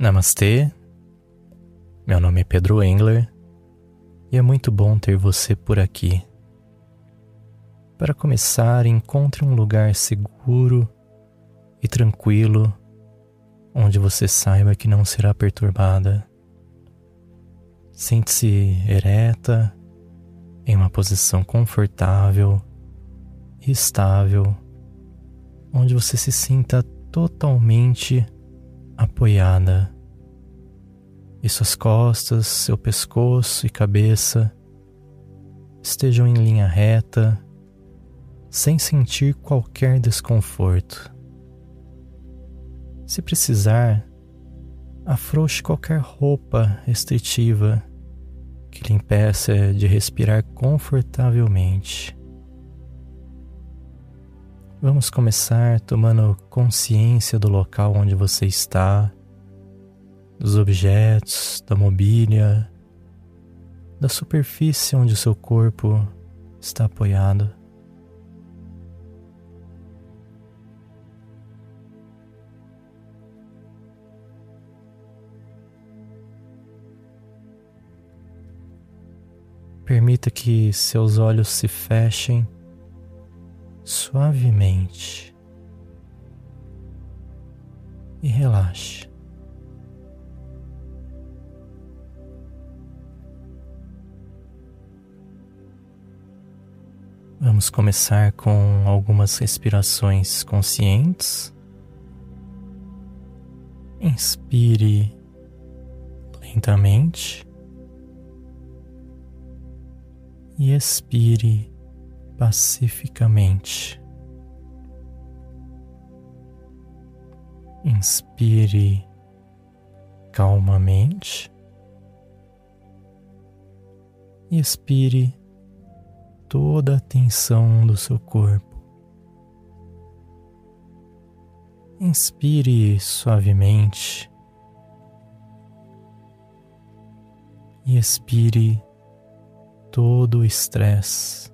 Namastê, meu nome é Pedro Engler e é muito bom ter você por aqui. Para começar, encontre um lugar seguro e tranquilo onde você saiba que não será perturbada. Sente-se ereta, em uma posição confortável e estável, onde você se sinta totalmente apoiada e suas costas, seu pescoço e cabeça estejam em linha reta, sem sentir qualquer desconforto. Se precisar, afrouxe qualquer roupa restritiva que lhe impeça de respirar confortavelmente. Vamos começar tomando consciência do local onde você está, dos objetos, da mobília, da superfície onde o seu corpo está apoiado. Permita que seus olhos se fechem suavemente e relaxe. Vamos começar com algumas respirações conscientes. Inspire lentamente e expire pacificamente. Inspire calmamente e expire toda a tensão do seu corpo. Inspire suavemente e expire todo o estresse.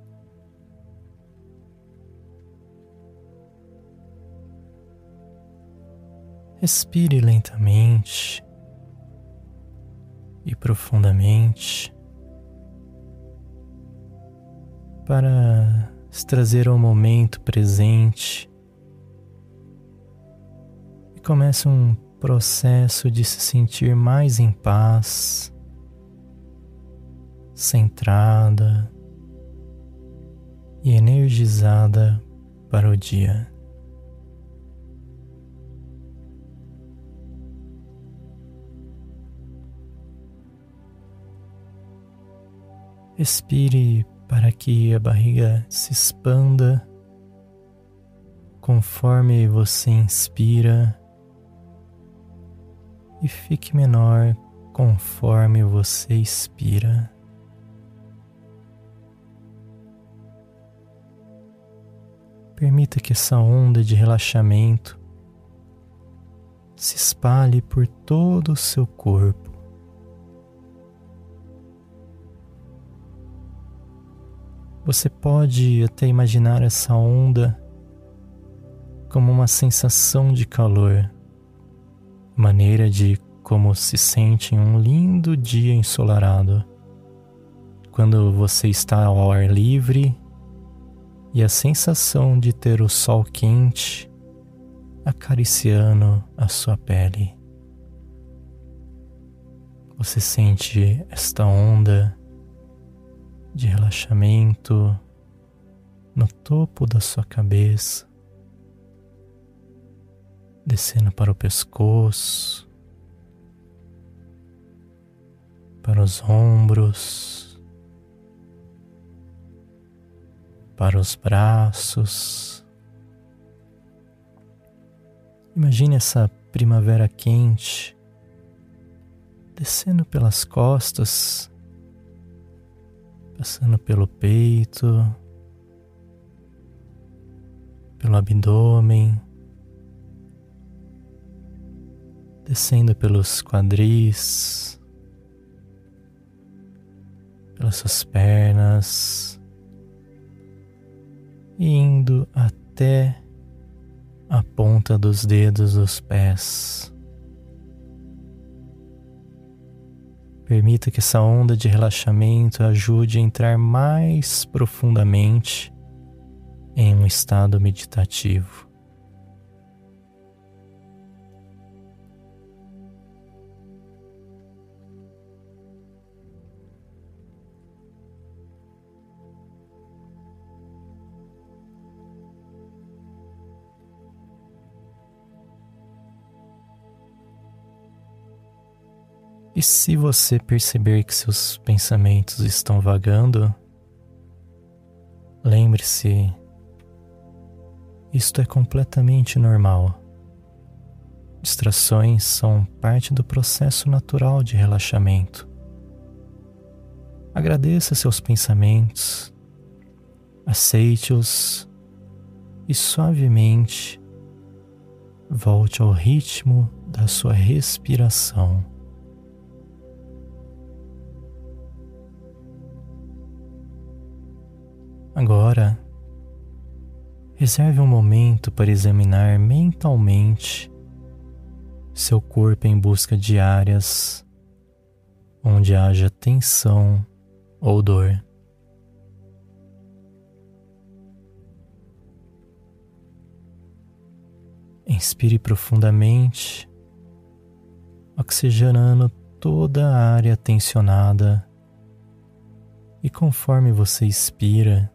Respire lentamente e profundamente para se trazer ao momento presente e comece um processo de se sentir mais em paz, centrada e energizada para o dia. Expire para que a barriga se expanda conforme você inspira e fique menor conforme você expira. Permita que essa onda de relaxamento se espalhe por todo o seu corpo. Você pode até imaginar essa onda como uma sensação de calor, maneira de como se sente em um lindo dia ensolarado, quando você está ao ar livre e a sensação de ter o sol quente acariciando a sua pele. Você sente esta onda de relaxamento no topo da sua cabeça, descendo para o pescoço, para os ombros, para os braços. Imagine essa primavera quente descendo pelas costas passando pelo peito, pelo abdômen, descendo pelos quadris, pelas suas pernas, indo até a ponta dos dedos dos pés. Permita que essa onda de relaxamento ajude a entrar mais profundamente em um estado meditativo. E se você perceber que seus pensamentos estão vagando, lembre-se, isto é completamente normal. Distrações são parte do processo natural de relaxamento. Agradeça seus pensamentos, aceite-os e suavemente volte ao ritmo da sua respiração. Agora, reserve um momento para examinar mentalmente seu corpo em busca de áreas onde haja tensão ou dor. Inspire profundamente, oxigenando toda a área tensionada, e conforme você expira,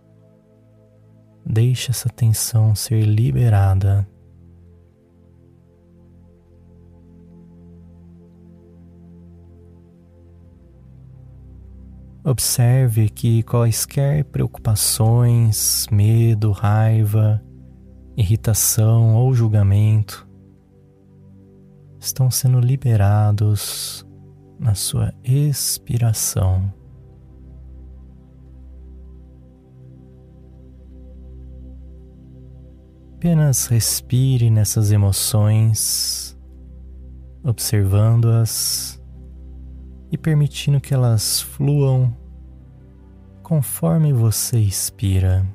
Deixe essa tensão ser liberada. Observe que quaisquer preocupações, medo, raiva, irritação ou julgamento estão sendo liberados na sua expiração. Apenas respire nessas emoções, observando-as e permitindo que elas fluam conforme você expira,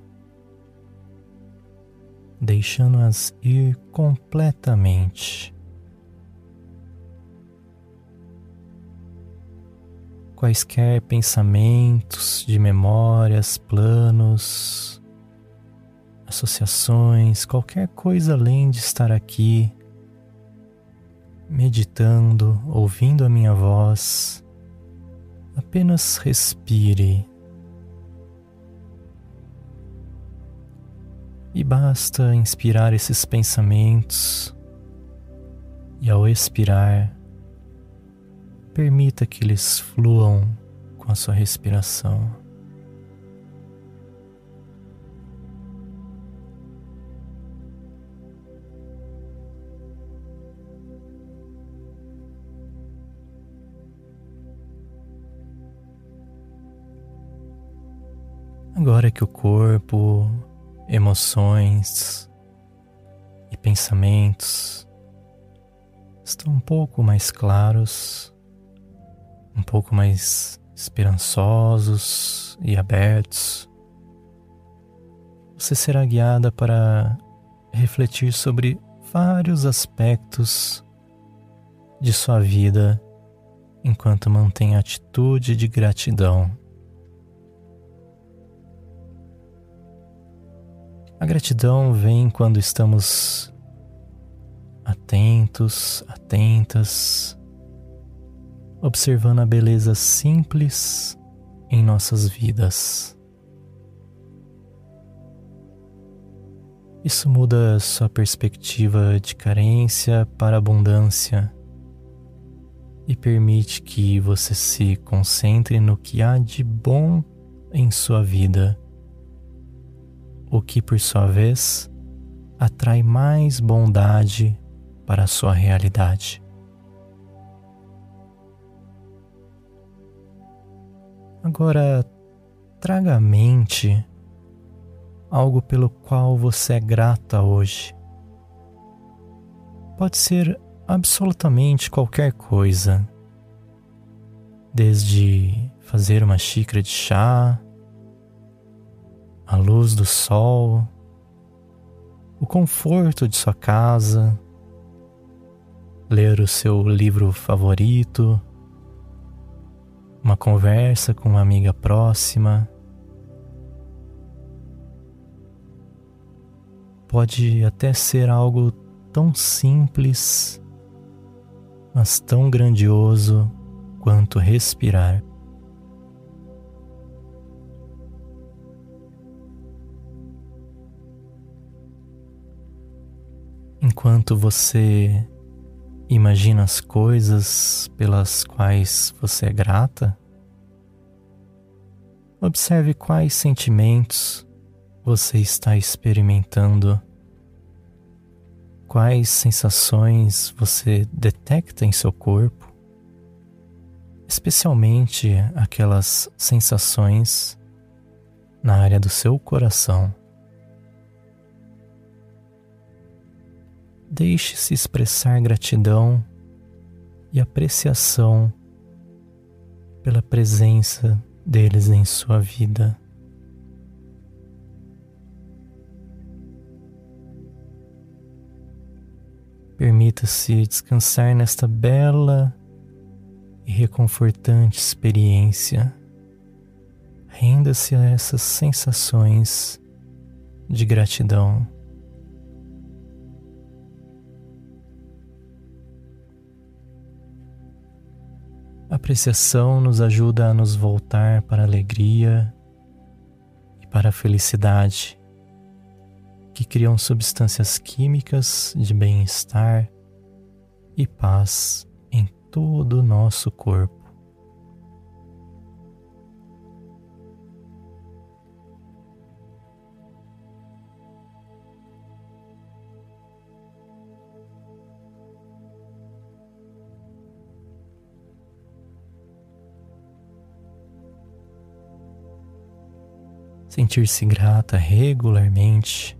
deixando-as ir completamente. Quaisquer pensamentos de memórias, planos, associações, qualquer coisa além de estar aqui, meditando, ouvindo a minha voz, apenas respire. E basta inspirar esses pensamentos, e ao expirar, permita que eles fluam com a sua respiração. Agora que o corpo, emoções e pensamentos estão um pouco mais claros, um pouco mais esperançosos e abertos, você será guiada para refletir sobre vários aspectos de sua vida enquanto mantém atitude de gratidão. A gratidão vem quando estamos atentos, atentas, observando a beleza simples em nossas vidas. Isso muda sua perspectiva de carência para abundância e permite que você se concentre no que há de bom em sua vida o que por sua vez atrai mais bondade para a sua realidade. Agora, traga à mente algo pelo qual você é grata hoje. Pode ser absolutamente qualquer coisa, desde fazer uma xícara de chá a luz do sol, o conforto de sua casa, ler o seu livro favorito, uma conversa com uma amiga próxima. Pode até ser algo tão simples, mas tão grandioso quanto respirar. Enquanto você imagina as coisas pelas quais você é grata, observe quais sentimentos você está experimentando, quais sensações você detecta em seu corpo, especialmente aquelas sensações na área do seu coração. Deixe-se expressar gratidão e apreciação pela presença deles em sua vida. Permita-se descansar nesta bela e reconfortante experiência. Renda-se a essas sensações de gratidão. Apreciação nos ajuda a nos voltar para a alegria e para a felicidade, que criam substâncias químicas de bem-estar e paz em todo o nosso corpo. Sentir-se grata regularmente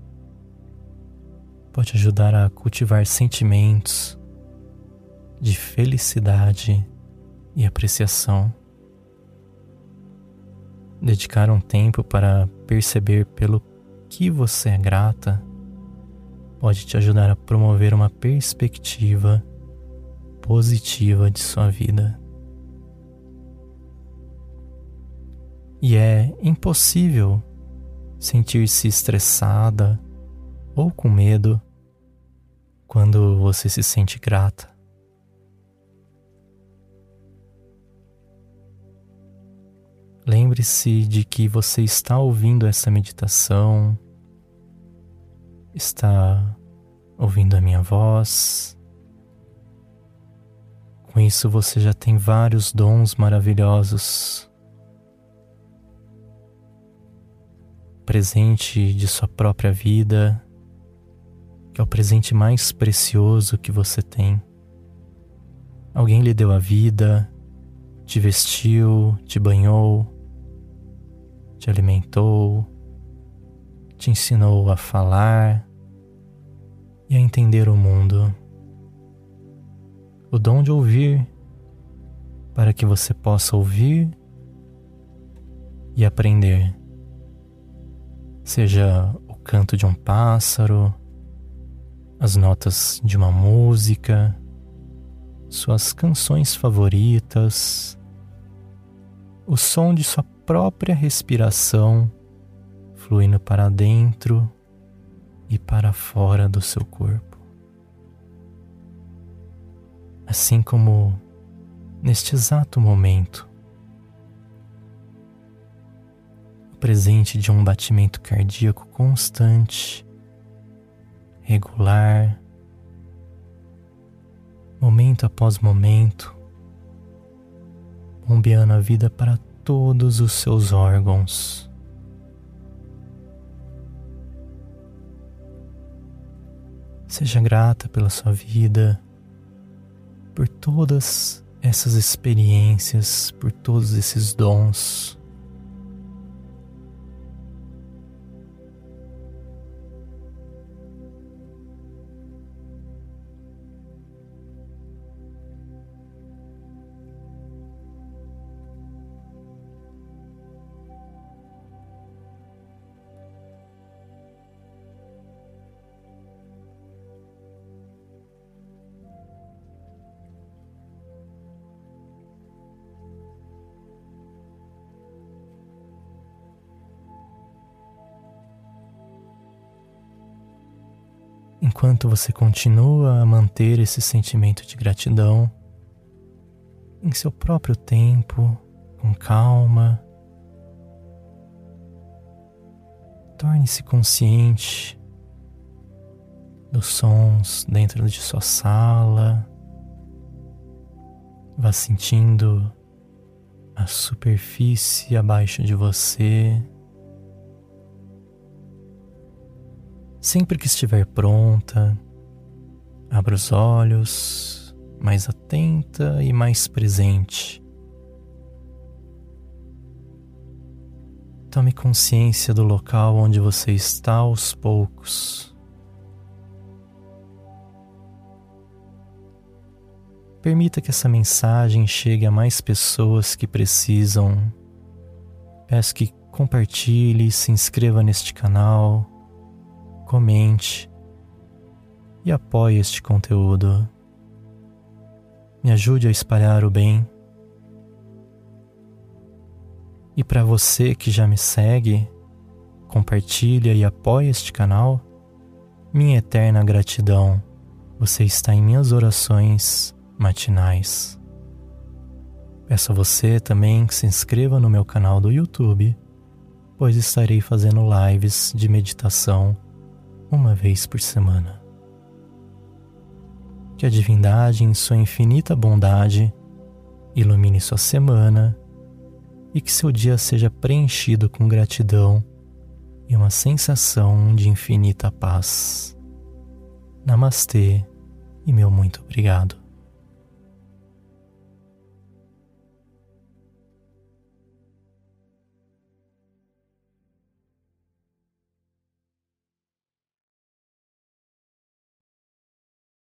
pode ajudar a cultivar sentimentos de felicidade e apreciação. Dedicar um tempo para perceber pelo que você é grata pode te ajudar a promover uma perspectiva positiva de sua vida. E é impossível sentir-se estressada ou com medo quando você se sente grata. Lembre-se de que você está ouvindo essa meditação, está ouvindo a minha voz. Com isso, você já tem vários dons maravilhosos presente de sua própria vida, que é o presente mais precioso que você tem. Alguém lhe deu a vida, te vestiu, te banhou, te alimentou, te ensinou a falar e a entender o mundo. O dom de ouvir, para que você possa ouvir e aprender seja o canto de um pássaro, as notas de uma música, suas canções favoritas, o som de sua própria respiração fluindo para dentro e para fora do seu corpo. Assim como neste exato momento, presente de um batimento cardíaco constante, regular, momento após momento, bombeando a vida para todos os seus órgãos. Seja grata pela sua vida, por todas essas experiências, por todos esses dons. Enquanto você continua a manter esse sentimento de gratidão em seu próprio tempo, com calma, torne-se consciente dos sons dentro de sua sala. Vá sentindo a superfície abaixo de você. Sempre que estiver pronta, abra os olhos, mais atenta e mais presente. Tome consciência do local onde você está aos poucos. Permita que essa mensagem chegue a mais pessoas que precisam. Peço que compartilhe, se inscreva neste canal comente e apoie este conteúdo. Me ajude a espalhar o bem. E para você que já me segue, compartilha e apoia este canal, minha eterna gratidão. Você está em minhas orações matinais. Peço a você também que se inscreva no meu canal do YouTube, pois estarei fazendo lives de meditação uma vez por semana. Que a divindade, em sua infinita bondade, ilumine sua semana e que seu dia seja preenchido com gratidão e uma sensação de infinita paz. Namastê e meu muito obrigado.